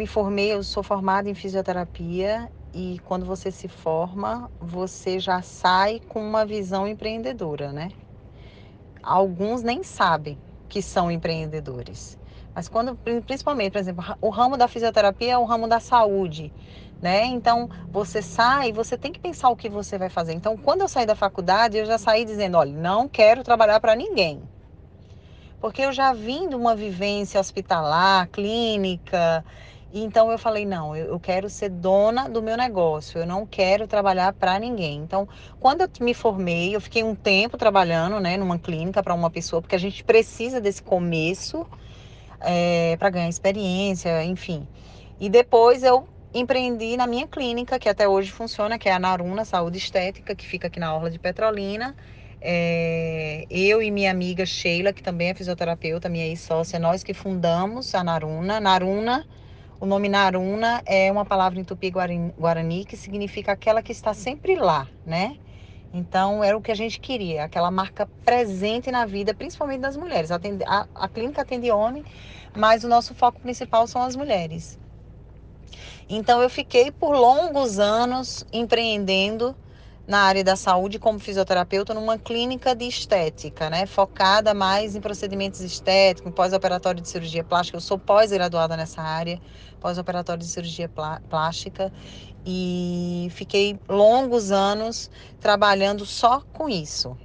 me formei, eu sou formada em fisioterapia e quando você se forma, você já sai com uma visão empreendedora, né? Alguns nem sabem que são empreendedores. Mas quando, principalmente, por exemplo, o ramo da fisioterapia é o ramo da saúde, né? Então, você sai, você tem que pensar o que você vai fazer. Então, quando eu saí da faculdade, eu já saí dizendo, olha, não quero trabalhar para ninguém. Porque eu já vim de uma vivência hospitalar, clínica, então eu falei, não, eu, quero ser dona do meu negócio, eu não quero trabalhar para ninguém. Então, quando eu me formei, eu fiquei um tempo trabalhando, né, numa clínica para uma pessoa, porque a gente precisa desse começo é, para ganhar experiência, enfim. E depois eu empreendi na minha clínica, que até hoje funciona, que é a Naruna Saúde Estética, que fica aqui na Orla de Petrolina. É, eu e minha amiga Sheila, que também é fisioterapeuta, minha ex-sócia, nós que fundamos a Naruna. Naruna o nome Naruna é uma palavra em tupi-guarani que significa aquela que está sempre lá, né? Então, era o que a gente queria, aquela marca presente na vida, principalmente das mulheres. A, a clínica atende homem, mas o nosso foco principal são as mulheres. Então, eu fiquei por longos anos empreendendo na área da saúde como fisioterapeuta numa clínica de estética, né? Focada mais em procedimentos estéticos, pós-operatório de cirurgia plástica. Eu sou pós-graduada nessa área, pós-operatório de cirurgia plástica e fiquei longos anos trabalhando só com isso,